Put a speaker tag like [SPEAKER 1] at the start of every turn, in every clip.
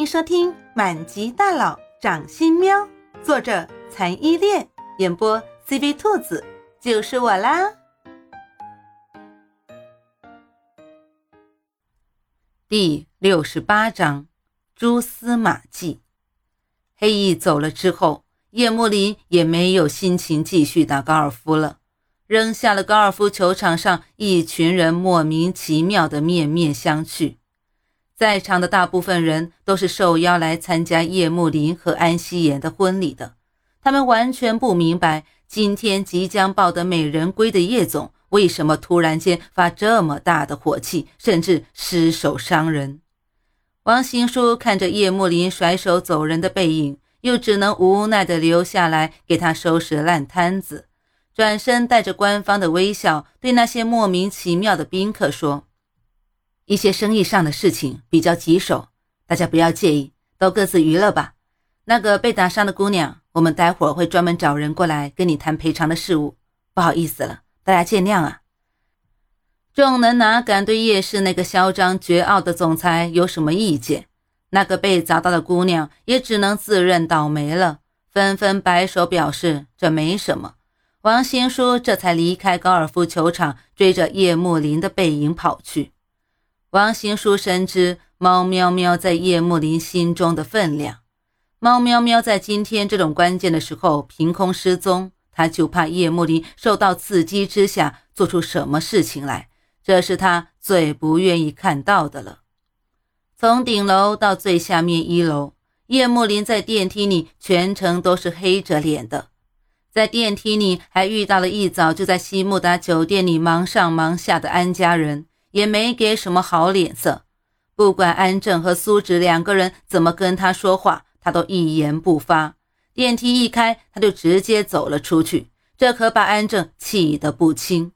[SPEAKER 1] 欢迎收听《满级大佬掌心喵》，作者残依恋，演播 CV 兔子，就是我啦。第六十八章蛛丝马迹。黑翼走了之后，叶幕林也没有心情继续打高尔夫了，扔下了高尔夫球场上一群人莫名其妙的面面相觑。在场的大部分人都是受邀来参加叶慕林和安希言的婚礼的，他们完全不明白今天即将抱得美人归的叶总为什么突然间发这么大的火气，甚至失手伤人。王行书看着叶慕林甩手走人的背影，又只能无奈地留下来给他收拾烂摊子，转身带着官方的微笑对那些莫名其妙的宾客说。一些生意上的事情比较棘手，大家不要介意，都各自娱乐吧。那个被打伤的姑娘，我们待会儿会专门找人过来跟你谈赔偿的事务。不好意思了，大家见谅啊。众人哪敢对叶氏那个嚣张绝傲的总裁有什么意见？那个被砸到的姑娘也只能自认倒霉了，纷纷摆手表示这没什么。王新书这才离开高尔夫球场，追着叶慕林的背影跑去。王行书深知猫喵喵在叶慕林心中的分量，猫喵喵在今天这种关键的时候凭空失踪，他就怕叶慕林受到刺激之下做出什么事情来，这是他最不愿意看到的了。从顶楼到最下面一楼，叶慕林在电梯里全程都是黑着脸的，在电梯里还遇到了一早就在西木达酒店里忙上忙下的安家人。也没给什么好脸色，不管安正和苏芷两个人怎么跟他说话，他都一言不发。电梯一开，他就直接走了出去，这可把安正气得不轻。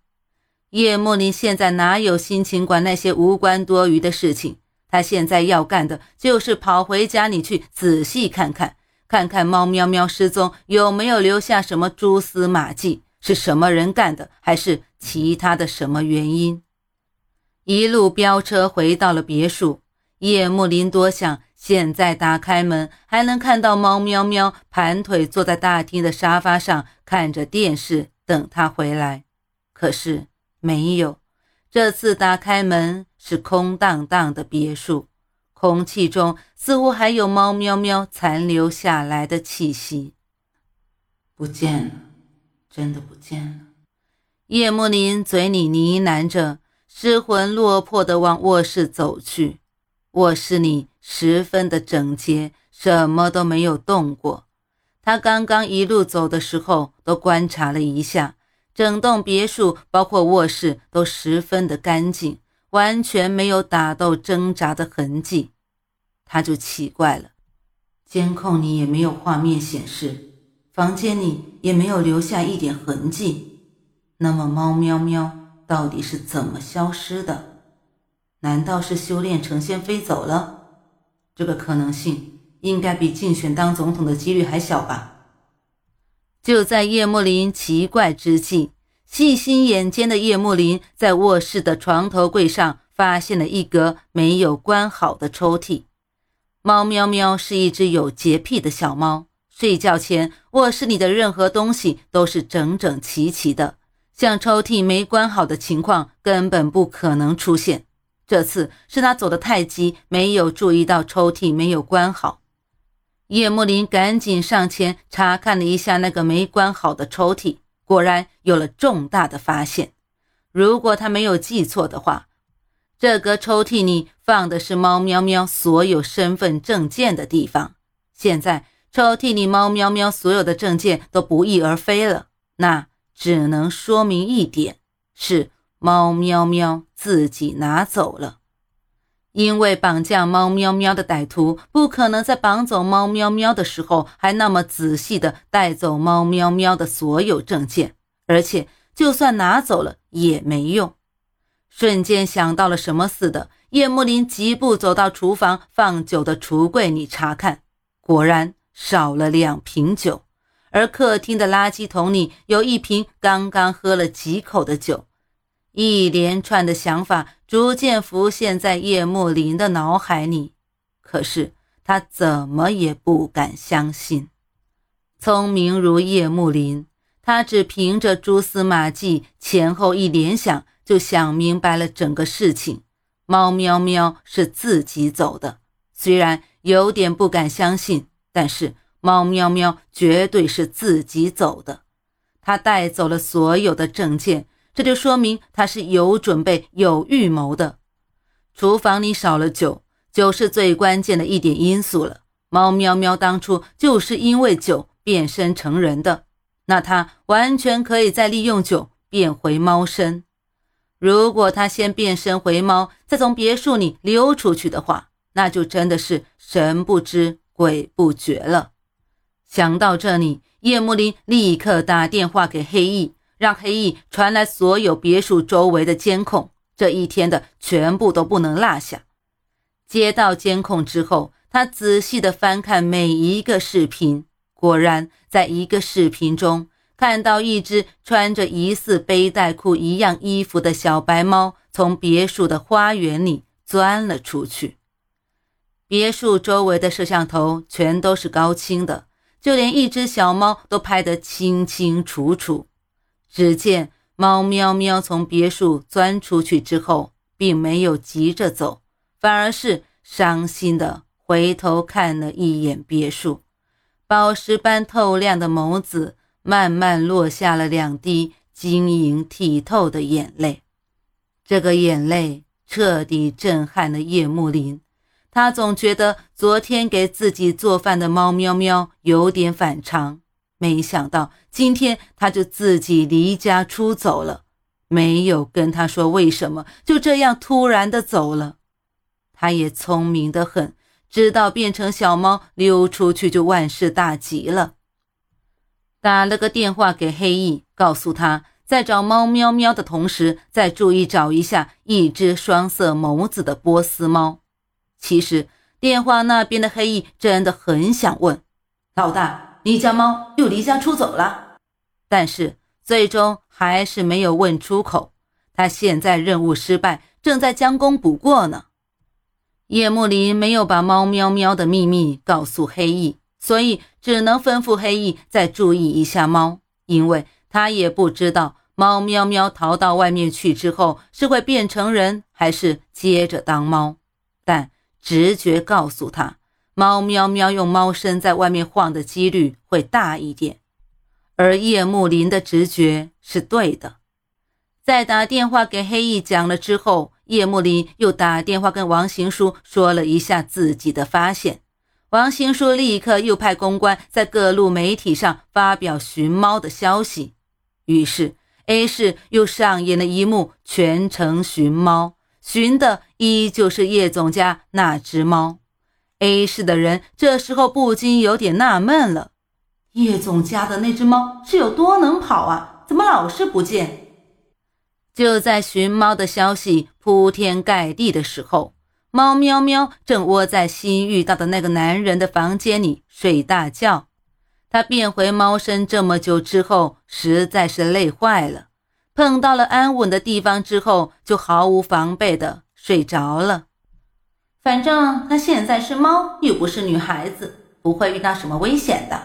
[SPEAKER 1] 叶莫林现在哪有心情管那些无关多余的事情？他现在要干的就是跑回家里去仔细看看，看看猫喵喵失踪有没有留下什么蛛丝马迹，是什么人干的，还是其他的什么原因？一路飙车回到了别墅，叶慕林多想现在打开门还能看到猫喵喵盘腿坐在大厅的沙发上看着电视等他回来，可是没有。这次打开门是空荡荡的别墅，空气中似乎还有猫喵喵残留下来的气息。不见了，真的不见了。叶慕林嘴里呢喃着。失魂落魄地往卧室走去，卧室里十分的整洁，什么都没有动过。他刚刚一路走的时候，都观察了一下，整栋别墅，包括卧室，都十分的干净，完全没有打斗挣扎的痕迹。他就奇怪了，监控里也没有画面显示，房间里也没有留下一点痕迹，那么猫喵喵。到底是怎么消失的？难道是修炼成仙飞走了？这个可能性应该比竞选当总统的几率还小吧？就在叶慕林奇怪之际，细心眼尖的叶慕林在卧室的床头柜上发现了一格没有关好的抽屉。猫喵喵是一只有洁癖的小猫，睡觉前卧室里的任何东西都是整整齐齐的。像抽屉没关好的情况根本不可能出现。这次是他走得太急，没有注意到抽屉没有关好。叶慕林赶紧上前查看了一下那个没关好的抽屉，果然有了重大的发现。如果他没有记错的话，这个抽屉里放的是猫喵喵所有身份证件的地方。现在抽屉里猫喵喵所有的证件都不翼而飞了，那……只能说明一点，是猫喵喵自己拿走了。因为绑架猫喵喵的歹徒不可能在绑走猫喵喵的时候还那么仔细的带走猫喵喵的所有证件，而且就算拿走了也没用。瞬间想到了什么似的，叶慕林疾步走到厨房放酒的橱柜里查看，果然少了两瓶酒。而客厅的垃圾桶里有一瓶刚刚喝了几口的酒，一连串的想法逐渐浮现在叶慕林的脑海里。可是他怎么也不敢相信。聪明如叶幕林，他只凭着蛛丝马迹前后一联想，就想明白了整个事情。猫喵喵是自己走的，虽然有点不敢相信，但是猫喵喵绝对是自己走的。他带走了所有的证件，这就说明他是有准备、有预谋的。厨房里少了酒，酒是最关键的一点因素了。猫喵喵当初就是因为酒变身成人的，那他完全可以再利用酒变回猫身。如果他先变身回猫，再从别墅里溜出去的话，那就真的是神不知鬼不觉了。想到这里，叶慕林立刻打电话给黑翼，让黑翼传来所有别墅周围的监控，这一天的全部都不能落下。接到监控之后，他仔细的翻看每一个视频，果然在一个视频中。看到一只穿着疑似背带裤一样衣服的小白猫从别墅的花园里钻了出去。别墅周围的摄像头全都是高清的，就连一只小猫都拍得清清楚楚。只见猫喵喵从别墅钻出去之后，并没有急着走，反而是伤心的回头看了一眼别墅，宝石般透亮的眸子。慢慢落下了两滴晶莹剔透的眼泪，这个眼泪彻底震撼了叶幕林。他总觉得昨天给自己做饭的猫喵喵有点反常，没想到今天他就自己离家出走了，没有跟他说为什么，就这样突然的走了。他也聪明的很，知道变成小猫溜出去就万事大吉了。打了个电话给黑翼，告诉他在找猫喵喵的同时，再注意找一下一只双色眸子的波斯猫。其实电话那边的黑翼真的很想问老大：“你家猫又离家出走了？”但是最终还是没有问出口。他现在任务失败，正在将功补过呢。叶幕林没有把猫喵喵的秘密告诉黑翼。所以只能吩咐黑翼再注意一下猫，因为他也不知道猫喵喵逃到外面去之后是会变成人，还是接着当猫。但直觉告诉他，猫喵喵用猫身在外面晃的几率会大一点。而叶慕林的直觉是对的。在打电话给黑翼讲了之后，叶慕林又打电话跟王行书说了一下自己的发现。王行书立刻又派公关在各路媒体上发表寻猫的消息，于是 A 市又上演了一幕全程寻猫，寻的依旧是叶总家那只猫。A 市的人这时候不禁有点纳闷了：叶总家的那只猫是有多能跑啊？怎么老是不见？就在寻猫的消息铺天盖地的时候。猫喵喵正窝在新遇到的那个男人的房间里睡大觉。他变回猫身这么久之后，实在是累坏了。碰到了安稳的地方之后，就毫无防备的睡着了。反正他现在是猫，又不是女孩子，不会遇到什么危险的。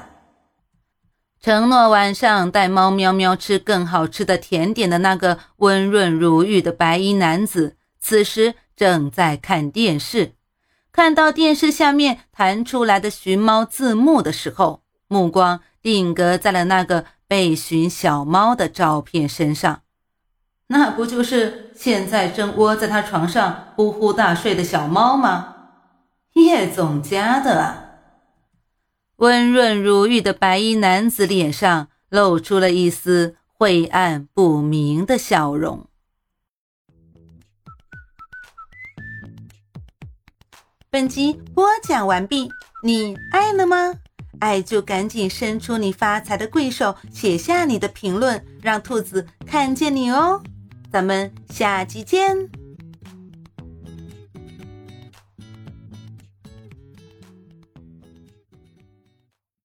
[SPEAKER 1] 承诺晚上带猫喵喵吃更好吃的甜点的那个温润如玉的白衣男子，此时。正在看电视，看到电视下面弹出来的寻猫字幕的时候，目光定格在了那个被寻小猫的照片身上。那不就是现在正窝在他床上呼呼大睡的小猫吗？叶总家的！温润如玉的白衣男子脸上露出了一丝晦暗不明的笑容。本集播讲完毕，你爱了吗？爱就赶紧伸出你发财的贵手，写下你的评论，让兔子看见你哦。咱们下期见。